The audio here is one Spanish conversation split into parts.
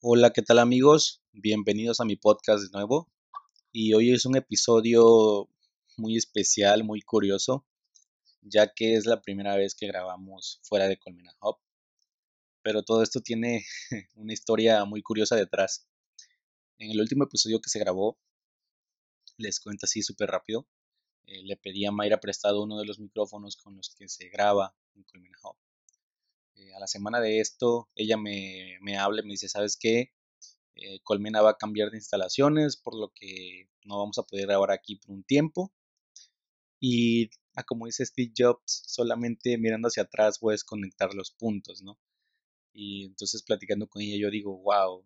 Hola, ¿qué tal amigos? Bienvenidos a mi podcast de nuevo. Y hoy es un episodio muy especial, muy curioso, ya que es la primera vez que grabamos fuera de Colmena Hub. Pero todo esto tiene una historia muy curiosa detrás. En el último episodio que se grabó, les cuento así súper rápido, eh, le pedí a Mayra prestado uno de los micrófonos con los que se graba en Colmena Hub. Eh, a la semana de esto, ella me, me habla y me dice, ¿sabes qué? Eh, Colmena va a cambiar de instalaciones, por lo que no vamos a poder grabar aquí por un tiempo. Y ah, como dice Steve Jobs, solamente mirando hacia atrás puedes conectar los puntos, ¿no? Y entonces platicando con ella yo digo, wow,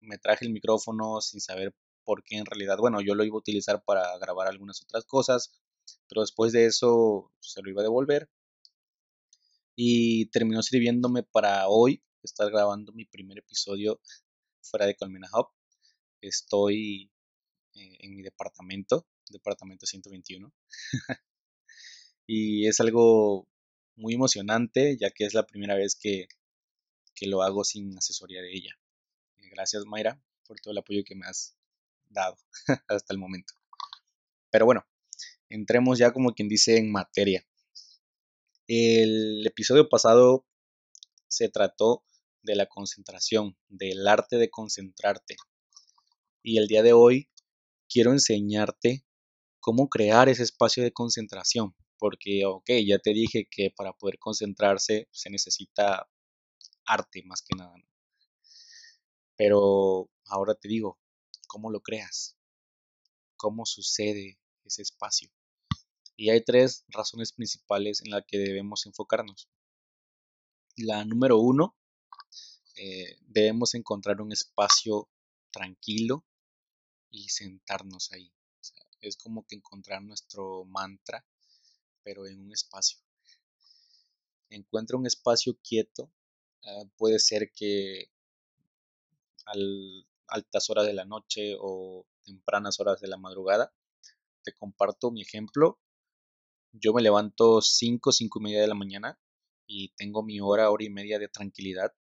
me traje el micrófono sin saber por qué en realidad, bueno, yo lo iba a utilizar para grabar algunas otras cosas, pero después de eso se lo iba a devolver y terminó sirviéndome para hoy estar grabando mi primer episodio fuera de Colmena Hub. Estoy eh, en mi departamento, departamento 121. y es algo muy emocionante ya que es la primera vez que, que lo hago sin asesoría de ella. Gracias Mayra por todo el apoyo que me has dado hasta el momento. Pero bueno, entremos ya como quien dice en materia. El episodio pasado se trató de la concentración, del arte de concentrarte. Y el día de hoy quiero enseñarte cómo crear ese espacio de concentración. Porque, ok, ya te dije que para poder concentrarse se necesita arte más que nada. Pero ahora te digo, ¿cómo lo creas? ¿Cómo sucede ese espacio? Y hay tres razones principales en las que debemos enfocarnos. La número uno, eh, debemos encontrar un espacio tranquilo y sentarnos ahí. es como que encontrar nuestro mantra, pero en un espacio. Encuentra un espacio quieto. Ah, puede ser que a altas horas de la noche o tempranas horas de la madrugada. Te comparto mi ejemplo yo me levanto 5, 5 y media de la mañana y tengo mi hora, hora y media de tranquilidad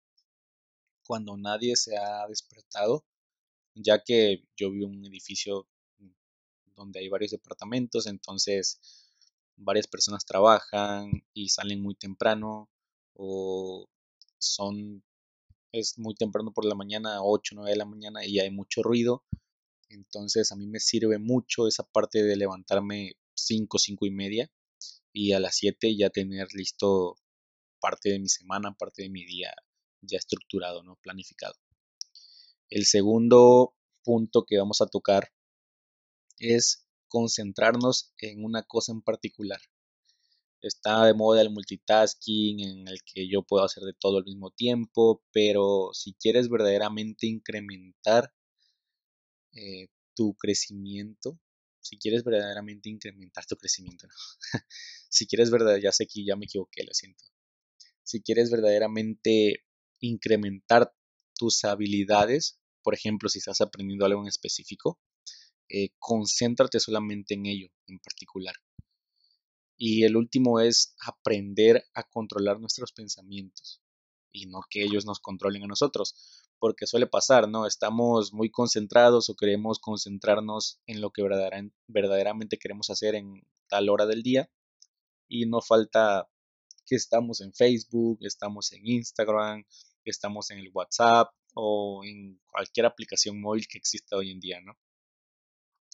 cuando nadie se ha despertado, ya que yo vivo en un edificio donde hay varios departamentos, entonces varias personas trabajan y salen muy temprano o son es muy temprano por la mañana, 8, 9 de la mañana y hay mucho ruido. Entonces a mí me sirve mucho esa parte de levantarme 5, 5 y media y a las 7 ya tener listo parte de mi semana, parte de mi día ya estructurado, ¿no? Planificado. El segundo punto que vamos a tocar es concentrarnos en una cosa en particular. Está de moda el multitasking en el que yo puedo hacer de todo al mismo tiempo, pero si quieres verdaderamente incrementar eh, tu crecimiento, si quieres verdaderamente incrementar tu crecimiento, si quieres verdaderamente, ya sé que ya me equivoqué, lo siento. Si quieres verdaderamente incrementar tus habilidades, por ejemplo, si estás aprendiendo algo en específico, eh, concéntrate solamente en ello en particular. Y el último es aprender a controlar nuestros pensamientos y no que ellos nos controlen a nosotros porque suele pasar, ¿no? Estamos muy concentrados o queremos concentrarnos en lo que verdaderamente queremos hacer en tal hora del día y no falta que estamos en Facebook, estamos en Instagram, estamos en el WhatsApp o en cualquier aplicación móvil que exista hoy en día, ¿no?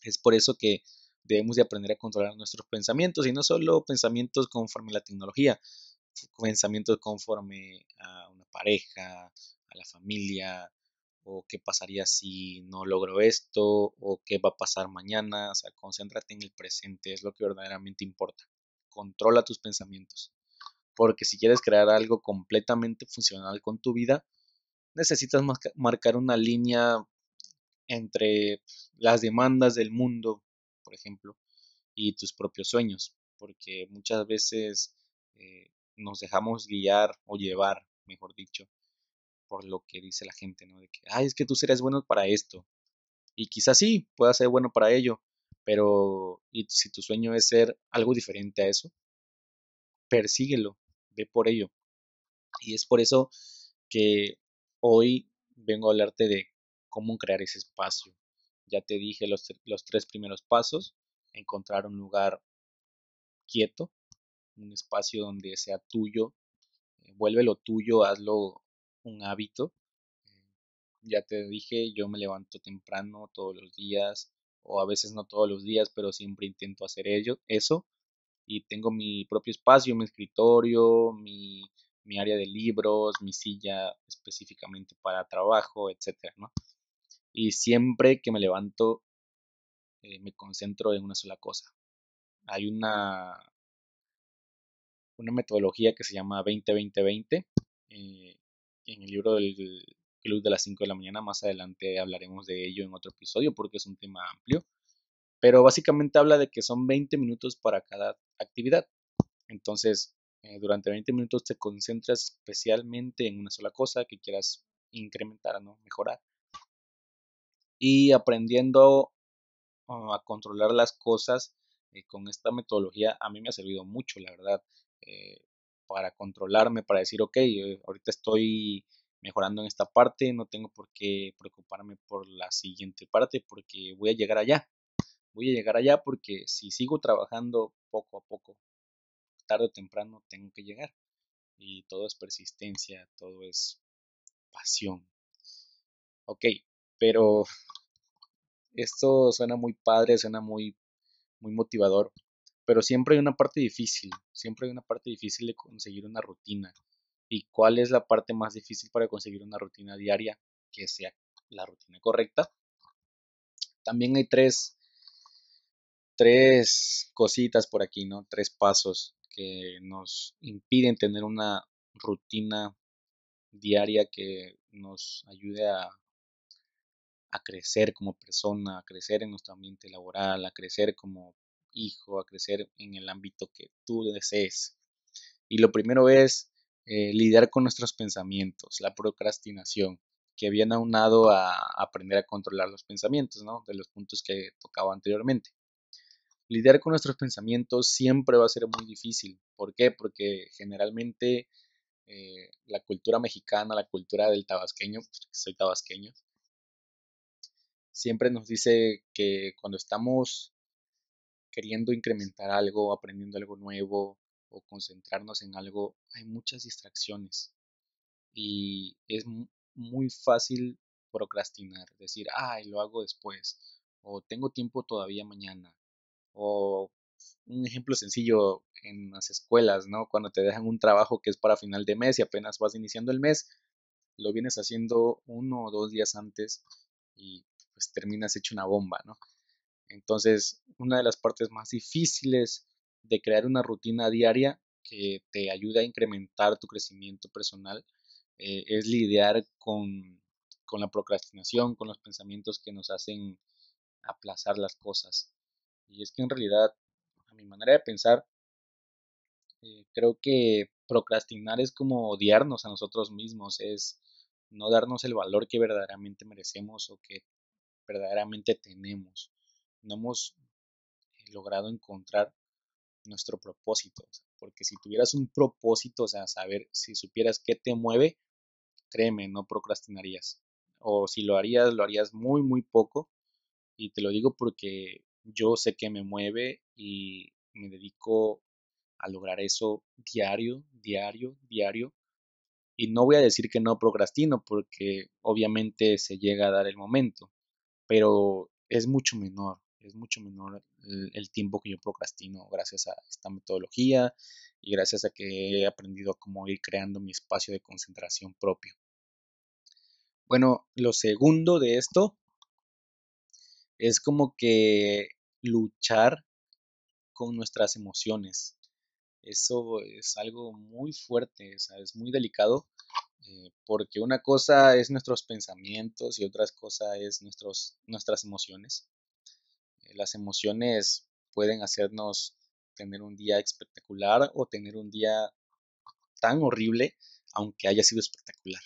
Es por eso que debemos de aprender a controlar nuestros pensamientos y no solo pensamientos conforme a la tecnología, pensamientos conforme a una pareja, a la familia, o qué pasaría si no logro esto, o qué va a pasar mañana, o sea, concéntrate en el presente, es lo que verdaderamente importa. Controla tus pensamientos, porque si quieres crear algo completamente funcional con tu vida, necesitas marcar una línea entre las demandas del mundo, por ejemplo, y tus propios sueños, porque muchas veces eh, nos dejamos guiar o llevar, mejor dicho, por lo que dice la gente, ¿no? De que, ay, es que tú serás bueno para esto. Y quizás sí, pueda ser bueno para ello, Pero y si tu sueño es ser algo diferente a eso, persíguelo, ve por ello. Y es por eso que hoy vengo a hablarte de cómo crear ese espacio. Ya te dije los, los tres primeros pasos, encontrar un lugar quieto, un espacio donde sea tuyo, eh, vuélvelo tuyo, hazlo un hábito. ya te dije, yo me levanto temprano todos los días, o a veces no todos los días, pero siempre intento hacer ello, eso. Y tengo mi propio espacio, mi escritorio, mi, mi área de libros, mi silla específicamente para trabajo, etcétera, ¿no? Y siempre que me levanto, eh, me concentro en una sola cosa. Hay una, una metodología que se llama 20-20-20. Eh, en el libro del Club de las 5 de la mañana, más adelante hablaremos de ello en otro episodio porque es un tema amplio. Pero básicamente habla de que son 20 minutos para cada actividad. Entonces, eh, durante 20 minutos te concentras especialmente en una sola cosa que quieras incrementar, ¿no? Mejorar. Y aprendiendo ah, a controlar las cosas eh, con esta metodología a mí me ha servido mucho, la verdad, eh, para controlarme, para decir, ok, ahorita estoy mejorando en esta parte, no tengo por qué preocuparme por la siguiente parte porque voy a llegar allá. Voy a llegar allá porque si sigo trabajando poco a poco, tarde o temprano tengo que llegar. Y todo es persistencia, todo es pasión. Ok, pero esto suena muy padre, suena muy, muy motivador, pero siempre hay una parte difícil, siempre hay una parte difícil de conseguir una rutina. ¿Y cuál es la parte más difícil para conseguir una rutina diaria que sea la rutina correcta? También hay tres, tres cositas por aquí, ¿no? Tres pasos que nos impiden tener una rutina diaria que nos ayude a, a crecer como persona, a crecer en nuestro ambiente laboral, a crecer como hijo, a crecer en el ámbito que tú desees. Y lo primero es eh, lidiar con nuestros pensamientos, la procrastinación, que viene aunado a aprender a controlar los pensamientos, ¿no? De los puntos que tocaba anteriormente. Lidiar con nuestros pensamientos siempre va a ser muy difícil. ¿Por qué? Porque generalmente eh, la cultura mexicana, la cultura del tabasqueño, soy tabasqueño, siempre nos dice que cuando estamos queriendo incrementar algo, aprendiendo algo nuevo o concentrarnos en algo, hay muchas distracciones y es muy fácil procrastinar, decir, ay, lo hago después, o tengo tiempo todavía mañana, o un ejemplo sencillo en las escuelas, ¿no? Cuando te dejan un trabajo que es para final de mes y apenas vas iniciando el mes, lo vienes haciendo uno o dos días antes y pues terminas hecho una bomba, ¿no? Entonces, una de las partes más difíciles de crear una rutina diaria que te ayude a incrementar tu crecimiento personal eh, es lidiar con, con la procrastinación, con los pensamientos que nos hacen aplazar las cosas. Y es que en realidad, a mi manera de pensar, eh, creo que procrastinar es como odiarnos a nosotros mismos, es no darnos el valor que verdaderamente merecemos o que verdaderamente tenemos. No hemos eh, logrado encontrar nuestro propósito, porque si tuvieras un propósito, o sea, saber si supieras qué te mueve, créeme, no procrastinarías. O si lo harías, lo harías muy, muy poco. Y te lo digo porque yo sé que me mueve y me dedico a lograr eso diario, diario, diario. Y no voy a decir que no procrastino porque obviamente se llega a dar el momento, pero es mucho menor, es mucho menor el, tiempo que yo procrastino gracias a esta metodología y gracias a que he aprendido a cómo ir creando mi espacio de concentración propio. Bueno, lo segundo de esto es como que luchar con nuestras emociones. Eso es algo muy fuerte, es muy delicado, eh, porque una cosa es nuestros pensamientos y otra cosa es nuestros, nuestras emociones. Eh, las emociones pueden hacernos tener un día espectacular o tener un día tan horrible, aunque haya sido espectacular.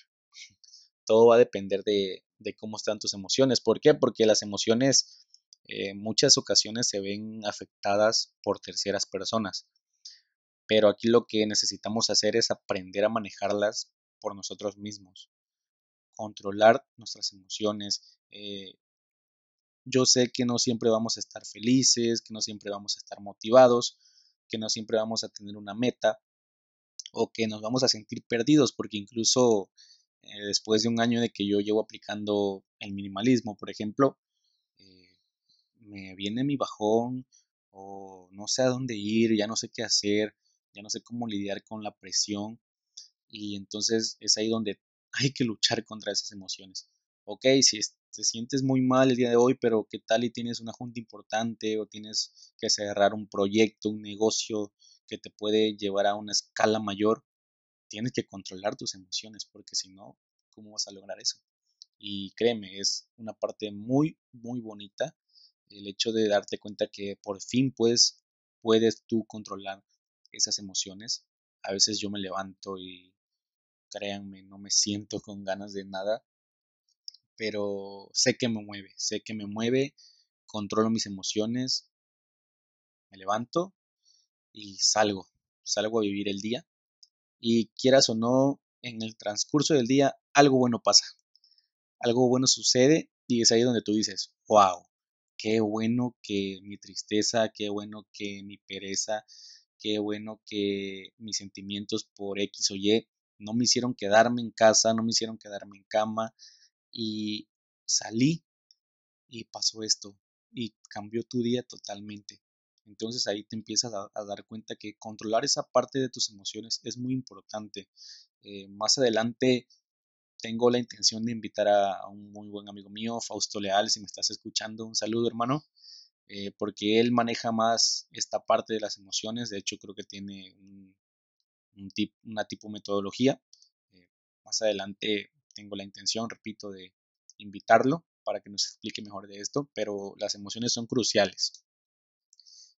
Todo va a depender de, de cómo están tus emociones. ¿Por qué? Porque las emociones eh, muchas ocasiones se ven afectadas por terceras personas. Pero aquí lo que necesitamos hacer es aprender a manejarlas por nosotros mismos, controlar nuestras emociones. Eh, yo sé que no siempre vamos a estar felices, que no siempre vamos a estar motivados, que no siempre vamos a tener una meta o que nos vamos a sentir perdidos porque incluso eh, después de un año de que yo llevo aplicando el minimalismo, por ejemplo, eh, me viene mi bajón o no sé a dónde ir, ya no sé qué hacer, ya no sé cómo lidiar con la presión y entonces es ahí donde hay que luchar contra esas emociones. Ok, si te sientes muy mal el día de hoy, pero qué tal y tienes una junta importante o tienes que cerrar un proyecto, un negocio que te puede llevar a una escala mayor, tienes que controlar tus emociones porque si no, ¿cómo vas a lograr eso? Y créeme, es una parte muy, muy bonita el hecho de darte cuenta que por fin puedes, puedes tú controlar esas emociones. A veces yo me levanto y créanme, no me siento con ganas de nada, pero sé que me mueve, sé que me mueve, controlo mis emociones, me levanto y salgo, salgo a vivir el día. Y quieras o no, en el transcurso del día algo bueno pasa, algo bueno sucede y es ahí donde tú dices, wow, qué bueno que mi tristeza, qué bueno que mi pereza, qué bueno que mis sentimientos por X o Y no me hicieron quedarme en casa, no me hicieron quedarme en cama y salí y pasó esto y cambió tu día totalmente. Entonces ahí te empiezas a, dar cuenta que controlar esa parte de tus emociones es muy importante. Eh, más adelante tengo la intención de invitar a, un muy buen amigo mío, Fausto Leal, si me estás escuchando, un saludo hermano. Eh, porque él maneja más esta parte de las emociones, de hecho creo que tiene un, una tipo metodología. Eh, más adelante tengo la intención, repito, de invitarlo para que nos explique mejor de esto, pero las emociones son cruciales.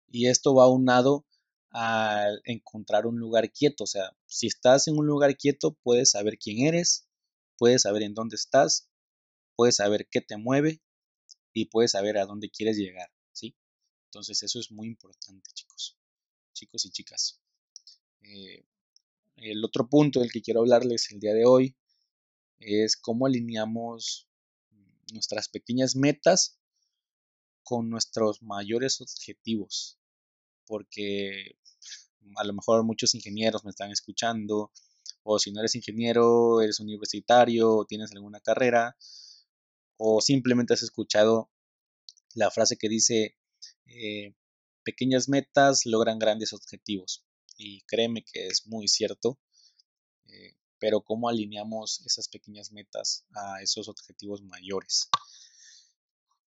Y esto va aunado a encontrar un lugar quieto, o sea, si estás en un lugar quieto, puedes saber quién eres, puedes saber en dónde estás, puedes saber qué te mueve y puedes saber a dónde quieres llegar. Entonces eso es muy importante, chicos, chicos y chicas. Eh, el otro punto del que quiero hablarles el día de hoy es cómo alineamos nuestras pequeñas metas con nuestros mayores objetivos. Porque a lo mejor muchos ingenieros me están escuchando, o si no eres ingeniero, eres universitario, o tienes alguna carrera, o simplemente has escuchado la frase que dice, eh, pequeñas metas logran grandes objetivos. Y créeme que es muy cierto. Eh, pero ¿cómo alineamos esas pequeñas metas a esos objetivos mayores?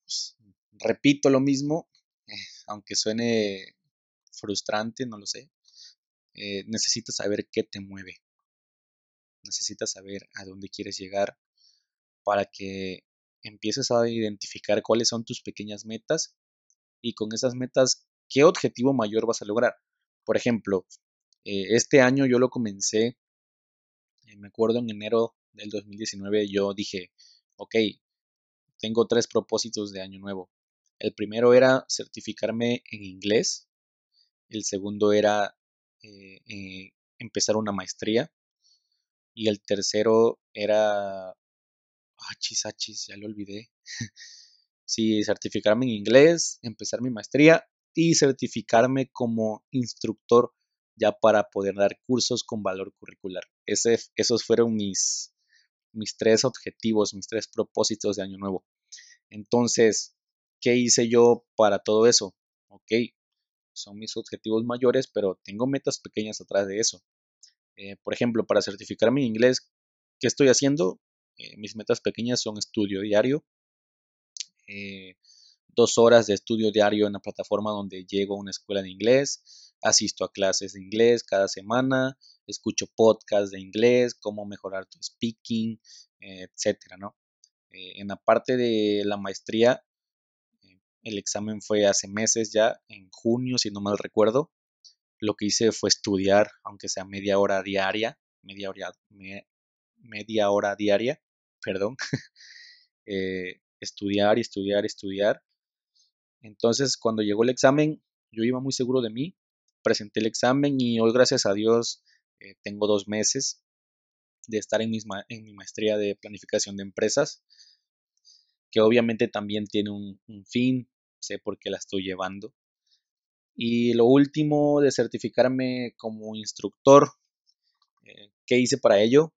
Pues, repito lo mismo, eh, aunque suene frustrante, no lo sé. necesitas saber qué te mueve. Necesitas saber a dónde quieres llegar para que empieces a identificar cuáles son tus pequeñas metas y con esas metas, ¿qué objetivo mayor vas a lograr? Por ejemplo, eh, este año yo lo comencé, eh, me acuerdo en enero del 2019, yo dije, ok, tengo tres propósitos de año nuevo. El primero era certificarme en inglés, el segundo era eh, empezar una maestría y el tercero era... Achis, achis, ya lo olvidé. sí, certificarme en inglés, empezar mi maestría y certificarme como instructor ya para poder dar cursos con valor curricular. Esos fueron mis, mis tres objetivos, mis tres propósitos de año nuevo. Entonces, ¿qué hice yo para todo eso? Ok, son mis objetivos mayores, pero tengo metas pequeñas atrás de eso. Eh, por ejemplo, para certificarme en inglés, ¿qué estoy haciendo? Eh, mis metas pequeñas son estudio diario, eh, dos horas de estudio diario en la plataforma donde llego a una escuela de inglés, asisto a clases de inglés cada semana, escucho podcasts de inglés, cómo mejorar tu speaking, etcétera, ¿no? Eh, en la parte de la maestría, eh, el examen fue hace meses ya, en junio, si no mal recuerdo. Lo que hice fue estudiar, aunque sea media hora diaria, media hora, media hora diaria, perdón. estudiar estudiar, estudiar. Entonces, cuando llegó el examen, yo iba muy seguro de mí, presenté el examen y hoy, gracias a Dios, eh, tengo dos meses de estar en, en mi maestría de planificación de empresas, que obviamente también tiene un, fin, sé por qué la estoy llevando. Y lo último de certificarme como instructor, eh, ¿qué hice para ello?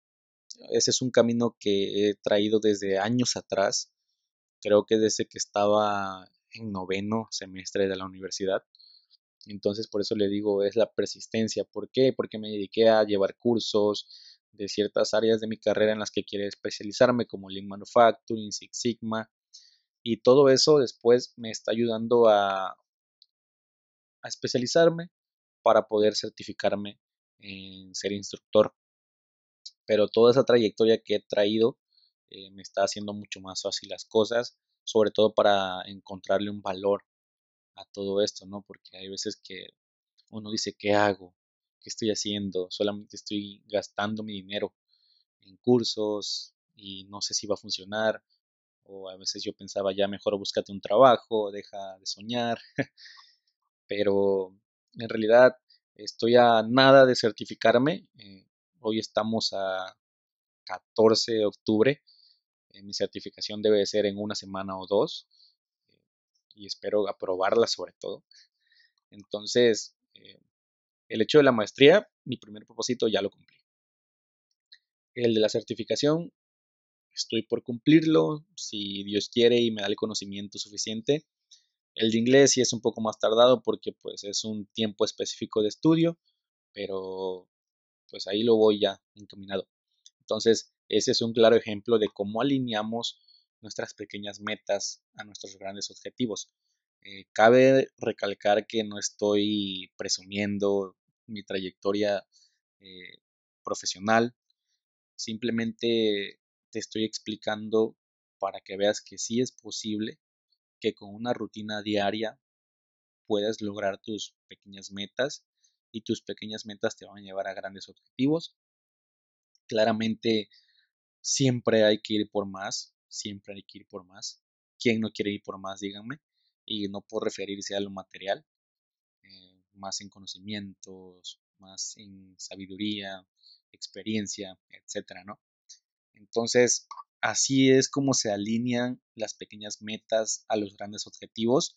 Ese es un camino que he traído desde años atrás, creo que desde que estaba en noveno semestre de la universidad. Entonces, por eso le digo, es la persistencia. ¿Por qué? Porque me dediqué a llevar cursos, de ciertas áreas de mi carrera en las que quiero especializarme, como Lean Manufacturing, Six Sigma, y todo eso después me está ayudando a, a especializarme para poder certificarme en ser instructor. Pero toda esa trayectoria que he traído eh, me está haciendo mucho más fácil las cosas, sobre todo para encontrarle un valor a todo esto, ¿no? Porque hay veces que uno dice, ¿qué hago? ¿qué estoy haciendo? Solamente estoy gastando mi dinero en cursos y no sé si va a funcionar. O a veces yo pensaba, ya mejor búscate un trabajo, deja de soñar. Pero en realidad estoy a nada de certificarme. Eh, hoy estamos a 14 de octubre. Eh, mi certificación debe ser en una semana o dos. Eh, y espero aprobarla sobre todo. Entonces, el hecho de la maestría, mi primer propósito ya lo cumplí. El de la certificación, estoy por cumplirlo, si Dios quiere y me da el conocimiento suficiente. El de inglés sí es un poco más tardado porque pues es un tiempo específico de estudio, pero pues ahí lo voy ya encaminado. Entonces, ese es un claro ejemplo de cómo alineamos nuestras pequeñas metas a nuestros grandes objetivos. Eh, cabe recalcar que no estoy presumiendo mi trayectoria eh, profesional, simplemente te estoy explicando para que veas que sí es posible que con una rutina diaria puedas lograr tus pequeñas metas y tus pequeñas metas te van a llevar a grandes objetivos. Claramente siempre hay que ir por más, siempre hay que ir por más. ¿Quién no quiere ir por más? Díganme y no por referirse a lo material, eh, más en conocimientos, más en sabiduría, experiencia, etcétera, ¿no? Entonces, así es como se alinean las pequeñas metas a los grandes objetivos.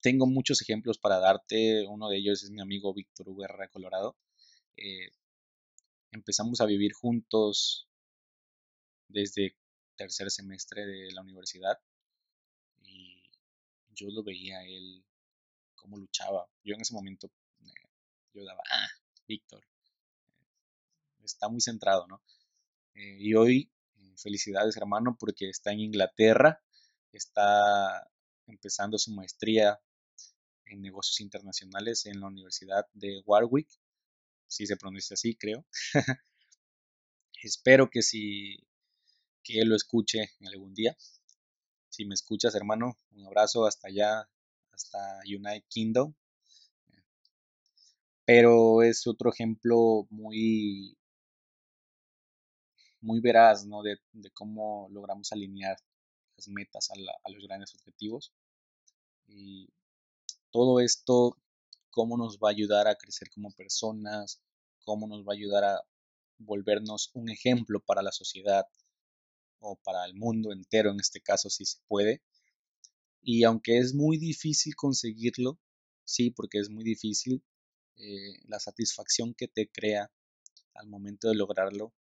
Tengo muchos ejemplos para darte. Uno de ellos es mi amigo Víctor Guerra Colorado. Eh, empezamos a vivir juntos desde tercer semestre de la universidad yo lo veía él cómo luchaba. Yo en ese momento eh, yo daba, ah, Víctor, eh, está muy centrado, ¿no? Eh, y hoy, felicidades hermano, porque está en Inglaterra, está empezando su maestría en negocios internacionales en la Universidad de Warwick, si se pronuncia así, creo. Espero que si que lo escuche algún día. Si me escuchas, hermano, un abrazo hasta allá, hasta United Kingdom. Pero es otro ejemplo muy, muy veraz, ¿no? De, cómo logramos alinear las metas a, los grandes objetivos. Y todo esto, cómo nos va a ayudar a crecer como personas, cómo nos va a ayudar a volvernos un ejemplo para la sociedad, o para el mundo entero en este caso si se puede. Y aunque es muy difícil conseguirlo, sí, porque es muy difícil, eh, la satisfacción que te crea al momento de lograrlo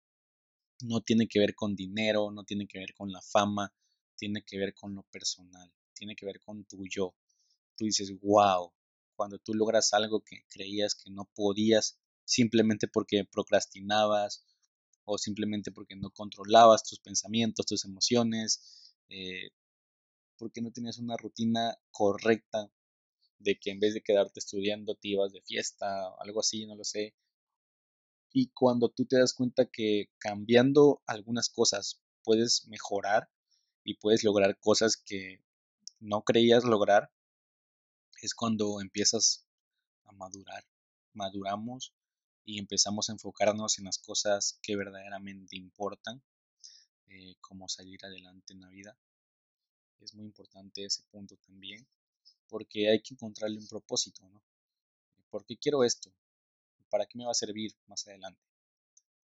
no tiene que ver con dinero, no tiene que ver con la fama, tiene que ver con lo personal, tiene que ver con tu yo. Tú dices, wow, cuando tú logras algo que creías que no podías simplemente porque procrastinabas o simplemente porque no controlabas tus pensamientos, tus emociones, eh, porque no tenías una rutina correcta de que en vez de quedarte estudiando te ibas de fiesta algo así, no lo sé. Y cuando tú te das cuenta que cambiando algunas cosas puedes mejorar y puedes lograr cosas que no creías lograr, es cuando empiezas a madurar. Maduramos y empezamos a enfocarnos en las cosas que verdaderamente importan, eh, como salir adelante en la vida. Es muy importante ese punto también. porque hay que encontrarle un propósito, ¿no? ¿Por qué quiero esto? ¿Para qué me va a servir más adelante?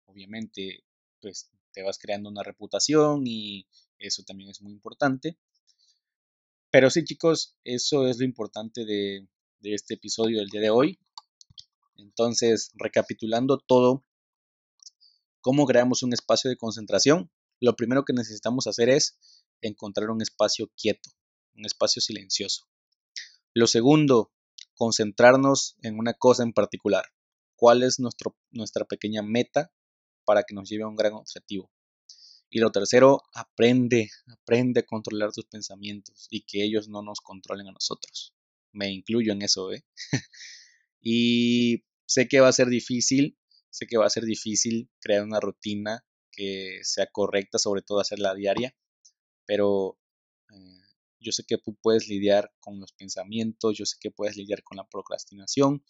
Obviamente, pues te vas creando una reputación y eso también es muy importante. Pero sí, chicos, eso es lo importante de, de este episodio del día de hoy. Entonces, recapitulando todo, ¿cómo creamos un espacio de concentración? Lo primero que necesitamos hacer es encontrar un espacio quieto, un espacio silencioso. Lo segundo, concentrarnos en una cosa en particular. ¿Cuál es nuestro, nuestra pequeña meta para que nos lleve a un gran objetivo? Y lo tercero, aprende, aprende a controlar tus pensamientos y que ellos no nos controlen a nosotros. Me incluyo en eso, ¿eh? y sé que va a ser difícil, sé que va a ser difícil crear una rutina que sea correcta, sobre todo hacerla diaria, pero eh, yo sé que tú puedes lidiar con los pensamientos, yo sé que puedes lidiar con la procrastinación,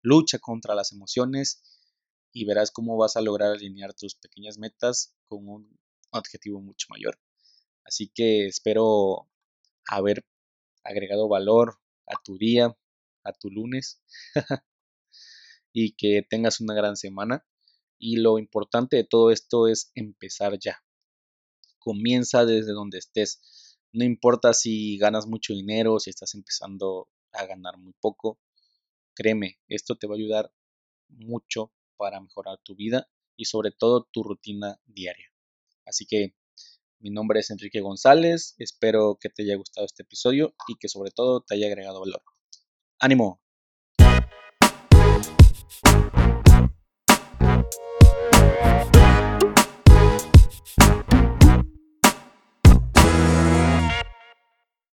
lucha contra las emociones y verás cómo vas a lograr alinear tus pequeñas metas con un objetivo mucho mayor. Así que espero haber agregado valor a tu día, a tu lunes y que tengas una gran semana. Y lo importante de todo esto es empezar ya. Comienza desde donde estés. No importa si ganas mucho dinero, si estás empezando a ganar muy poco. Créeme, esto te va a ayudar mucho para mejorar tu vida y sobre todo tu rutina diaria. Así que mi nombre es Enrique González, espero que te haya gustado este episodio y que sobre todo te haya agregado valor. ¡Ánimo! Thank you